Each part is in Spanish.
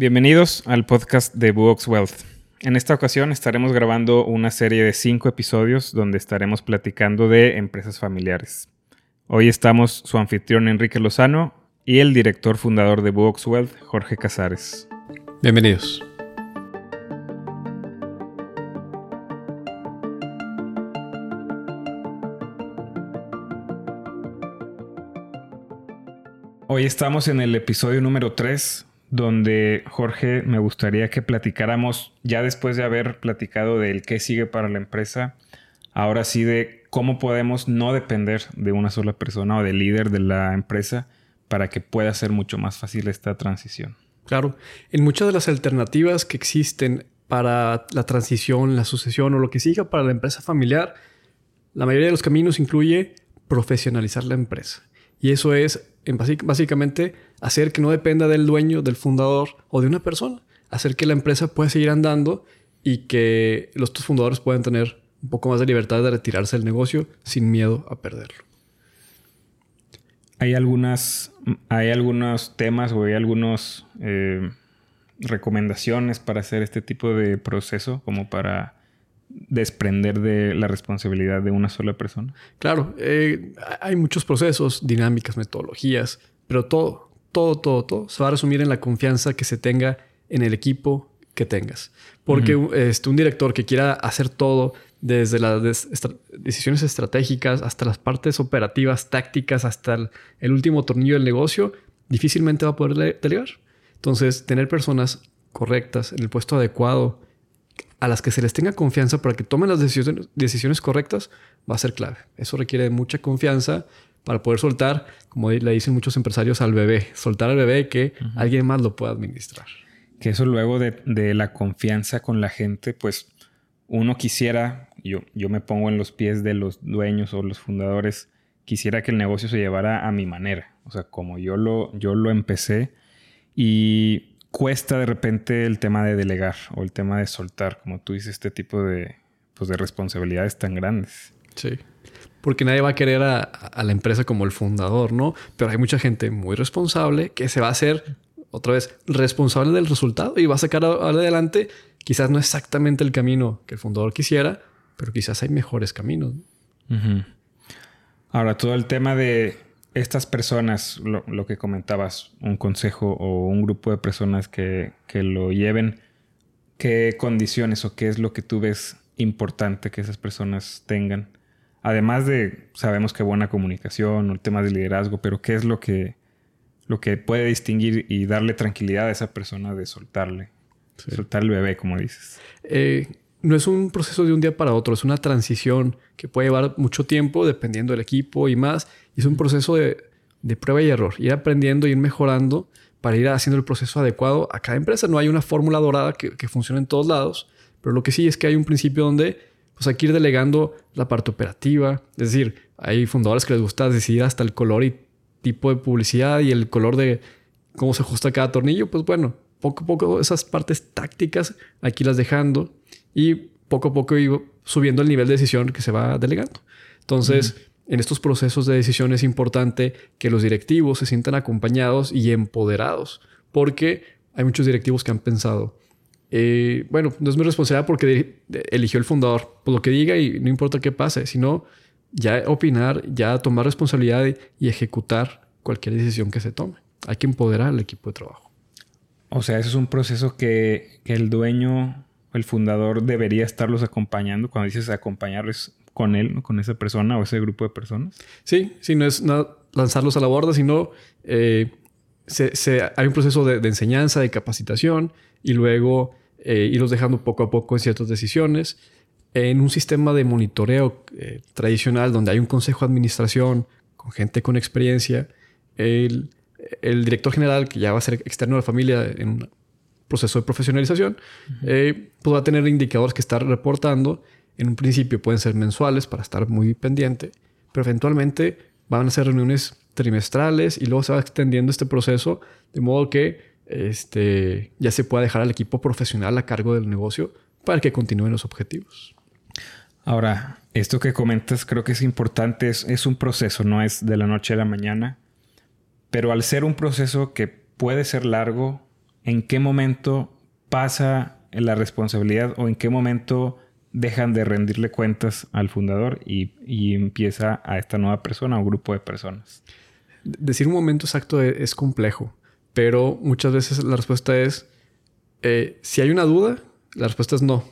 Bienvenidos al podcast de Buox Wealth. En esta ocasión estaremos grabando una serie de cinco episodios donde estaremos platicando de empresas familiares. Hoy estamos su anfitrión Enrique Lozano y el director fundador de Buox Wealth, Jorge Casares. Bienvenidos. Hoy estamos en el episodio número 3 donde Jorge me gustaría que platicáramos, ya después de haber platicado del qué sigue para la empresa, ahora sí de cómo podemos no depender de una sola persona o del líder de la empresa para que pueda ser mucho más fácil esta transición. Claro, en muchas de las alternativas que existen para la transición, la sucesión o lo que siga para la empresa familiar, la mayoría de los caminos incluye profesionalizar la empresa. Y eso es básicamente hacer que no dependa del dueño, del fundador o de una persona. Hacer que la empresa pueda seguir andando y que los dos fundadores puedan tener un poco más de libertad de retirarse del negocio sin miedo a perderlo. Hay algunas, hay algunos temas o hay algunas eh, recomendaciones para hacer este tipo de proceso, como para desprender de la responsabilidad de una sola persona? Claro, eh, hay muchos procesos, dinámicas, metodologías, pero todo, todo, todo, todo se va a resumir en la confianza que se tenga en el equipo que tengas. Porque este, un director que quiera hacer todo, desde las decisiones estratégicas hasta las partes operativas, tácticas, hasta el, último tornillo del negocio, difícilmente va a poder delegar. Entonces, tener personas correctas en el puesto adecuado, a las que se les tenga confianza para que tomen las decisiones, decisiones correctas va a ser clave. Eso requiere mucha confianza para poder soltar, como le dicen muchos empresarios, al bebé. Soltar al bebé que alguien más lo pueda administrar. Que eso luego de, la confianza con la gente, pues uno quisiera, yo, yo me pongo en los pies de los dueños o los fundadores, quisiera que el negocio se llevara a mi manera. O sea, como yo lo, yo lo empecé y cuesta de repente el tema de delegar o el tema de soltar, como tú dices, este tipo de, pues, de responsabilidades tan grandes. Sí. Porque nadie va a querer a, la empresa como el fundador, ¿no? Pero hay mucha gente muy responsable que se va a hacer, otra vez, responsable del resultado y va a sacar adelante quizás no exactamente el camino que el fundador quisiera, pero quizás hay mejores caminos. Ahora, todo el tema de estas personas, lo, que comentabas, un consejo o un grupo de personas que, lo lleven, ¿qué condiciones o qué es lo que tú ves importante que esas personas tengan? Además de, sabemos que buena comunicación o el tema de liderazgo, pero ¿qué es lo que, lo que puede distinguir y darle tranquilidad a esa persona de soltarle? Soltar el bebé, como dices. Eh, no es un proceso de un día para otro, es una transición que puede llevar mucho tiempo dependiendo del equipo y más. Es un proceso de, prueba y error, ir aprendiendo, ir mejorando para ir haciendo el proceso adecuado a cada empresa. No hay una fórmula dorada que, que funcione en todos lados, pero lo que sí es que hay un principio donde pues hay que ir delegando la parte operativa. Es decir, hay fundadores que les gusta decidir hasta el color y tipo de publicidad y el color de cómo se ajusta cada tornillo. Pues bueno, poco a poco esas partes tácticas aquí las dejando y poco a poco iba subiendo el nivel de decisión que se va delegando. Entonces, en estos procesos de decisión es importante que los directivos se sientan acompañados y empoderados, porque hay muchos directivos que han pensado, eh, bueno, no es mi responsabilidad porque eligió el fundador, por lo que diga y no importa qué pase, sino ya opinar, ya tomar responsabilidad y ejecutar cualquier decisión que se tome. Hay que empoderar al equipo de trabajo. O sea, eso es un proceso que, que el dueño el fundador debería estarlos acompañando. Cuando dices acompañarles con él, con esa persona o ese grupo de personas. Sí, sí, no es lanzarlos a la borda, sino eh, hay un proceso de, enseñanza, de capacitación y luego eh, irlos dejando poco a poco en ciertas decisiones. En un sistema de monitoreo eh, tradicional donde hay un consejo de administración con gente con experiencia, el, el director general, que ya va a ser externo a la familia en proceso de profesionalización, eh, pues va a tener indicadores que estar reportando. En un principio pueden ser mensuales para estar muy pendiente, pero eventualmente van a ser reuniones trimestrales y luego se va extendiendo este proceso de modo que este, ya se pueda dejar al equipo profesional a cargo del negocio para que continúen los objetivos. Ahora, esto que comentas creo que es importante, es, es un proceso, no es de la noche a la mañana, pero al ser un proceso que puede ser largo, ¿en qué momento pasa la responsabilidad o en qué momento dejan de rendirle cuentas al fundador y, empieza a esta nueva persona o grupo de personas? Decir un momento exacto es, complejo, pero muchas veces la respuesta es, eh, si hay una duda, la respuesta es no,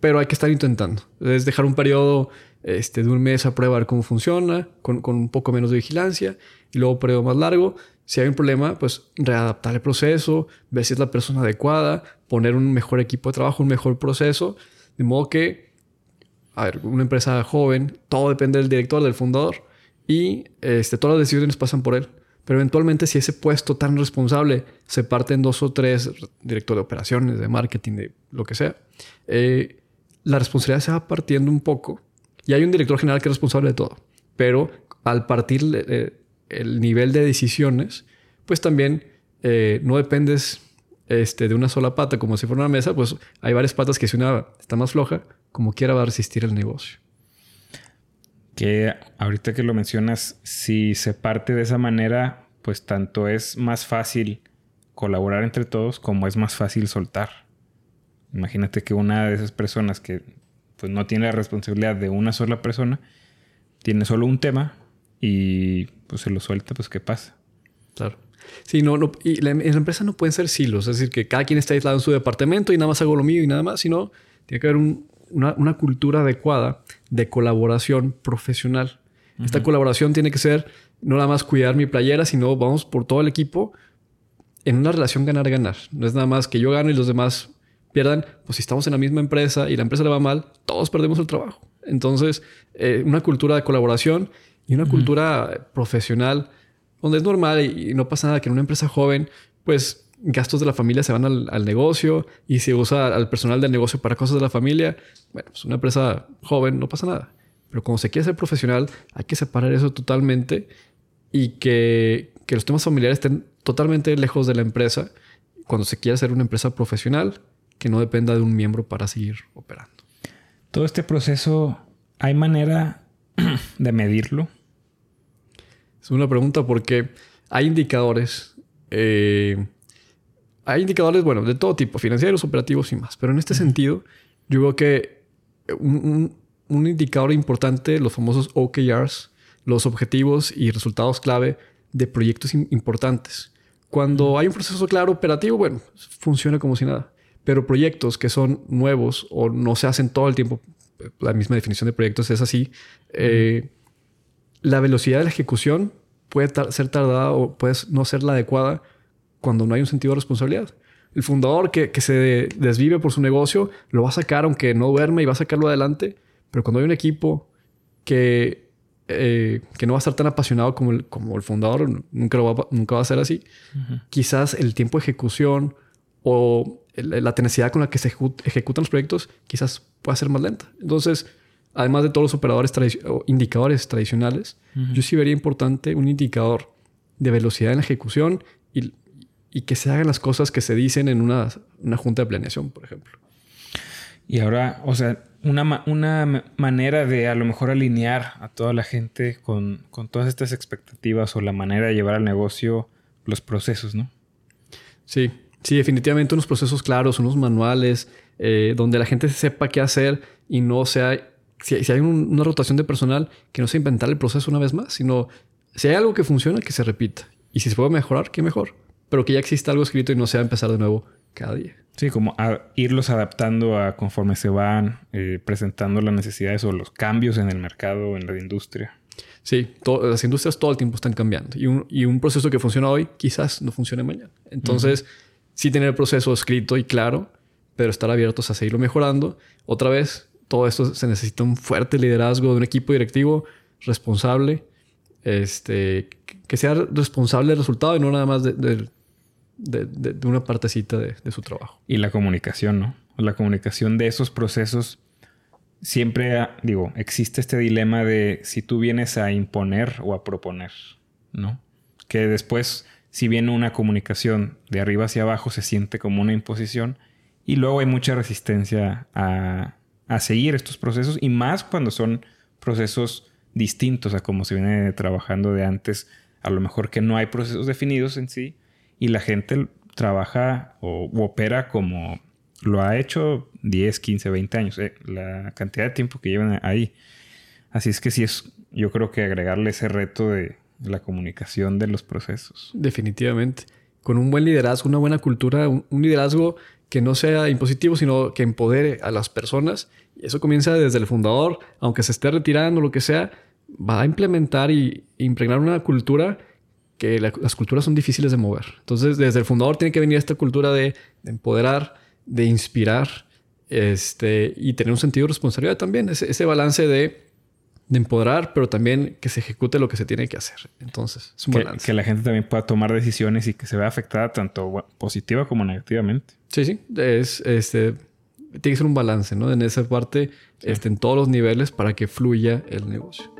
pero hay que estar intentando. Es dejar un periodo este, de un mes a prueba cómo funciona, con, un poco menos de vigilancia, y luego un periodo más largo. Si hay un problema, pues readaptar el proceso, ver si es la persona adecuada, poner un mejor equipo de trabajo, un mejor proceso, de modo que, a ver, una empresa joven, todo depende del director, del fundador, y este, todas las decisiones pasan por él. Pero eventualmente, si ese puesto tan responsable se parte en dos o tres, director de operaciones, de marketing, de lo que sea, eh, la responsabilidad se va partiendo un poco. Y hay un director general que es responsable de todo. Pero al partir eh, el nivel de decisiones, pues también eh, no dependes este, de una sola pata, como si fuera una mesa, pues hay varias patas que si una está más floja, como quiera va a resistir el negocio. Que ahorita que lo mencionas, si se parte de esa manera, pues tanto es más fácil colaborar entre todos como es más fácil soltar. Imagínate que una de esas personas que pues, no tiene la responsabilidad de una sola persona, tiene solo un tema y pues se lo suelta, pues ¿qué pasa? Claro. Sí, no, y en la empresa no pueden ser silos, es decir, que cada quien está aislado en su departamento y nada más hago lo mío y nada más, sino tiene que haber una, una, cultura adecuada de colaboración profesional. Esta colaboración tiene que ser no nada más cuidar mi playera, sino vamos por todo el equipo en una relación ganar-ganar. No es nada más que yo gane y los demás pierdan, pues si estamos en la misma empresa y la empresa le va mal, todos perdemos el trabajo. Entonces, eh, una cultura de colaboración y una cultura profesional donde es normal y, no pasa nada que en una empresa joven, pues gastos de la familia se van al, negocio y se usa al personal del negocio para cosas de la familia. Bueno, pues una empresa joven no pasa nada. Pero cuando se quiere ser profesional, hay que separar eso totalmente y que, que los temas familiares estén totalmente lejos de la empresa. Cuando se quiere hacer una empresa profesional, que no dependa de un miembro para seguir operando. Todo este proceso, ¿hay manera de medirlo? Es una pregunta porque hay indicadores. Eh, hay indicadores, bueno, de todo tipo, financieros, operativos y más. Pero en este sentido, yo veo que un, indicador importante, los famosos OKRs, los objetivos y resultados clave de proyectos importantes. Cuando hay un proceso claro operativo, bueno, funciona como si nada. Pero proyectos que son nuevos o no se hacen todo el tiempo, la misma definición de proyectos es así, eh, la velocidad de la ejecución puede ser tardada o puede no ser la adecuada cuando no hay un sentido de responsabilidad. El fundador que, se desvive por su negocio lo va a sacar aunque no duerme y va a sacarlo adelante, pero cuando hay un equipo que, eh, que no va a estar tan apasionado como el, como el fundador, nunca, lo va, nunca va a ser así, quizás el tiempo de ejecución o la tenacidad con la que se ejecutan los proyectos quizás pueda ser más lenta. Entonces, además de todos los operadores o indicadores tradicionales, yo sí vería importante un indicador de velocidad en la ejecución y, que se hagan las cosas que se dicen en una, junta de planeación, por ejemplo. Y ahora, o sea, una, una, manera de a lo mejor alinear a toda la gente con, con todas estas expectativas o la manera de llevar al negocio los procesos, ¿no? Sí, Sí, definitivamente unos procesos claros, unos manuales, eh, donde la gente sepa qué hacer y no sea, si, hay una rotación de personal, que no sea inventar el proceso una vez más, sino si hay algo que funciona, que se repita. Y si se puede mejorar, qué mejor. Pero que ya exista algo escrito y no sea empezar de nuevo cada día. Sí, como irlos adaptando a conforme se van eh, presentando las necesidades o los cambios en el mercado, en la industria. Sí, las industrias todo el tiempo están cambiando. Y un, y un, proceso que funciona hoy quizás no funcione mañana. Entonces, sí tener el proceso escrito y claro, pero estar abiertos a seguirlo mejorando. Otra vez, todo esto se necesita un fuerte liderazgo de un equipo directivo responsable, este, que sea responsable del resultado y no nada más de, una partecita de, su trabajo. Y la comunicación, ¿no? La comunicación de esos procesos. Siempre, digo, existe este dilema de si tú vienes a imponer o a proponer, ¿no? Que después si bien una comunicación de arriba hacia abajo se siente como una imposición y luego hay mucha resistencia a, seguir estos procesos y más cuando son procesos distintos a como se viene trabajando de antes, a lo mejor que no hay procesos definidos en sí y la gente trabaja o opera como lo ha hecho 10, 15, 20 años. Eh, la cantidad de tiempo que llevan ahí. Así es que sí es, yo creo que agregarle ese reto de la comunicación de los procesos. Definitivamente. Con un buen liderazgo, una buena cultura, un, liderazgo que no sea impositivo, sino que empodere a las personas. Y eso comienza desde el fundador, aunque se esté retirando, lo que sea, va a implementar y impregnar una cultura que las culturas son difíciles de mover. Entonces, desde el fundador tiene que venir esta cultura de, empoderar, de inspirar, este, y tener un sentido de responsabilidad también. ese balance de de empoderar, pero también que se ejecute lo que se tiene que hacer. Entonces, es un que, balance. Que la gente también pueda tomar decisiones y que se vea afectada tanto positiva como negativamente. Sí, sí. Es, este, tiene que ser un balance, ¿no? En esa parte, este, en todos los niveles para que fluya el negocio.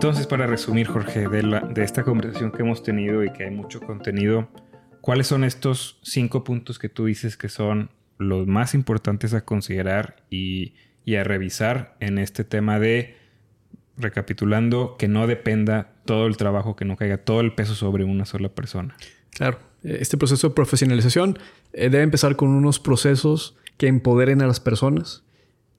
Entonces, para resumir, Jorge, de, la, de esta conversación que hemos tenido y que hay mucho contenido, ¿Cuáles son estos cinco puntos que tú dices que son los más importantes a considerar y, a revisar en este tema de, recapitulando, que no dependa todo el trabajo, que no caiga todo el peso sobre una sola persona? Claro, este proceso de profesionalización eh, debe empezar con unos procesos que empoderen a las personas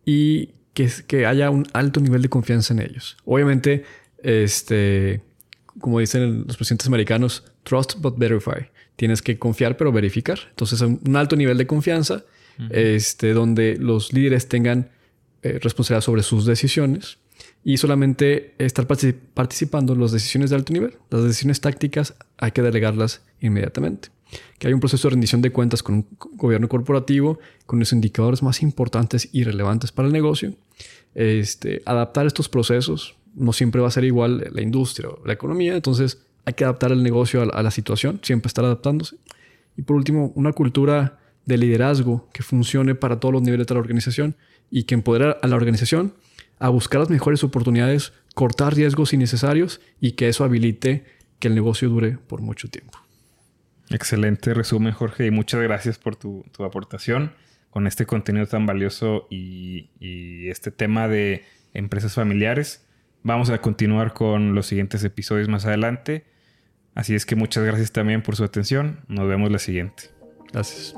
y que, que haya un alto nivel de confianza en ellos. Obviamente, este, como dicen los presidentes americanos, trust but verify tienes que confiar pero verificar. Entonces, un alto nivel de confianza, este, donde los líderes tengan eh, responsabilidad sobre sus decisiones y solamente estar participando en las decisiones de alto nivel. Las decisiones tácticas hay que delegarlas inmediatamente. Que hay un proceso de rendición de cuentas con un gobierno corporativo, con los indicadores más importantes y relevantes para el negocio. Este, adaptar estos procesos no siempre va a ser igual la industria o la economía, entonces hay que adaptar el negocio a, la situación, siempre estar adaptándose. Y por último, una cultura de liderazgo que funcione para todos los niveles de la organización y que empodere a la organización a buscar las mejores oportunidades, cortar riesgos innecesarios y que eso habilite que el negocio dure por mucho tiempo. Excelente resumen, Jorge, y muchas gracias por tu, aportación con este contenido tan valioso y este tema de empresas familiares. Vamos a continuar con los siguientes episodios más adelante. Así es que muchas gracias también por su atención. Nos vemos la siguiente. Gracias.